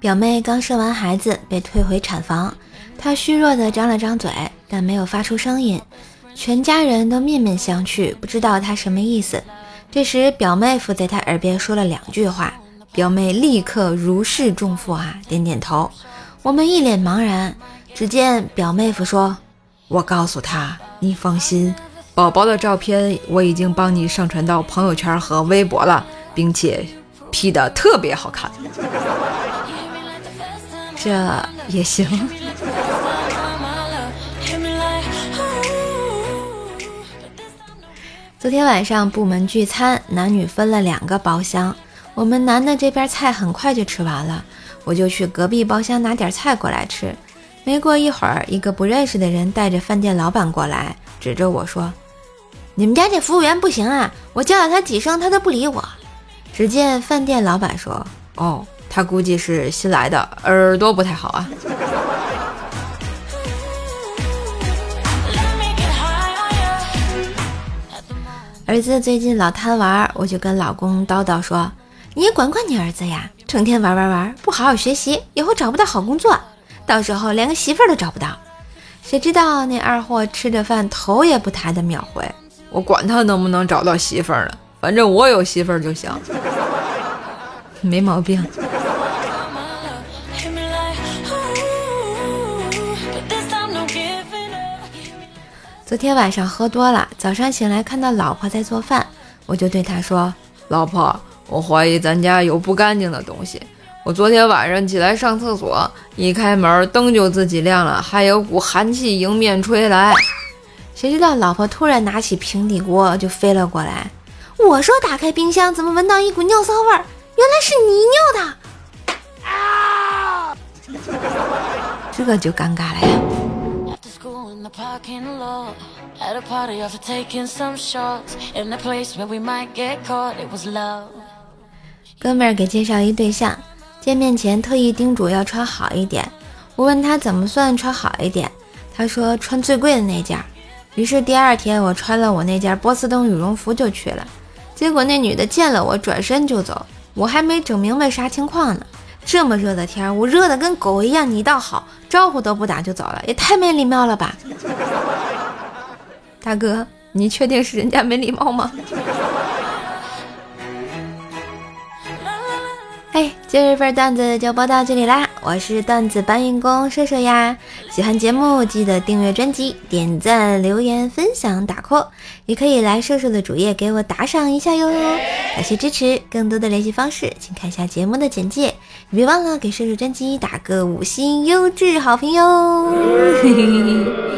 表妹刚生完孩子，被退回产房。她虚弱地张了张嘴，但没有发出声音。全家人都面面相觑，不知道她什么意思。这时，表妹夫在她耳边说了两句话，表妹立刻如释重负啊，点点头。我们一脸茫然。只见表妹夫说：“我告诉他，你放心，宝宝的照片我已经帮你上传到朋友圈和微博了，并且 P 的特别好看。”这也行。昨天晚上部门聚餐，男女分了两个包厢。我们男的这边菜很快就吃完了，我就去隔壁包厢拿点菜过来吃。没过一会儿，一个不认识的人带着饭店老板过来，指着我说：“你们家这服务员不行啊！我叫了他几声，他都不理我。”只见饭店老板说：“哦，他估计是新来的，耳朵不太好啊。”儿子最近老贪玩，我就跟老公叨叨说：“你也管管你儿子呀，成天玩玩玩，不好好学习，以后找不到好工作，到时候连个媳妇儿都找不到。”谁知道那二货吃着饭头也不抬的秒回：“我管他能不能找到媳妇儿呢，反正我有媳妇儿就行。”没毛病。昨天晚上喝多了，早上醒来看到老婆在做饭，我就对她说：“老婆，我怀疑咱家有不干净的东西。我昨天晚上起来上厕所，一开门灯就自己亮了，还有股寒气迎面吹来。谁知道老婆突然拿起平底锅就飞了过来。我说打开冰箱，怎么闻到一股尿骚味儿？原来是你尿的！这个就尴尬了呀。哥们儿给介绍一对象，见面前特意叮嘱要穿好一点。我问他怎么算穿好一点，他说穿最贵的那件。于是第二天我穿了我那件波司登羽绒服就去了。结果那女的见了我转身就走，我还没整明白啥情况呢。这么热的天，我热的跟狗一样，你倒好，招呼都不打就走了，也太没礼貌了吧！大哥，你确定是人家没礼貌吗？今日份段子就播到这里啦！我是段子搬运工射射呀，喜欢节目记得订阅专辑、点赞、留言、分享、打 call，也可以来射射的主页给我打赏一下哟，感谢支持！更多的联系方式，请看一下节目的简介，别忘了给射射专辑打个五星优质好评哟！嘿嘿嘿嘿。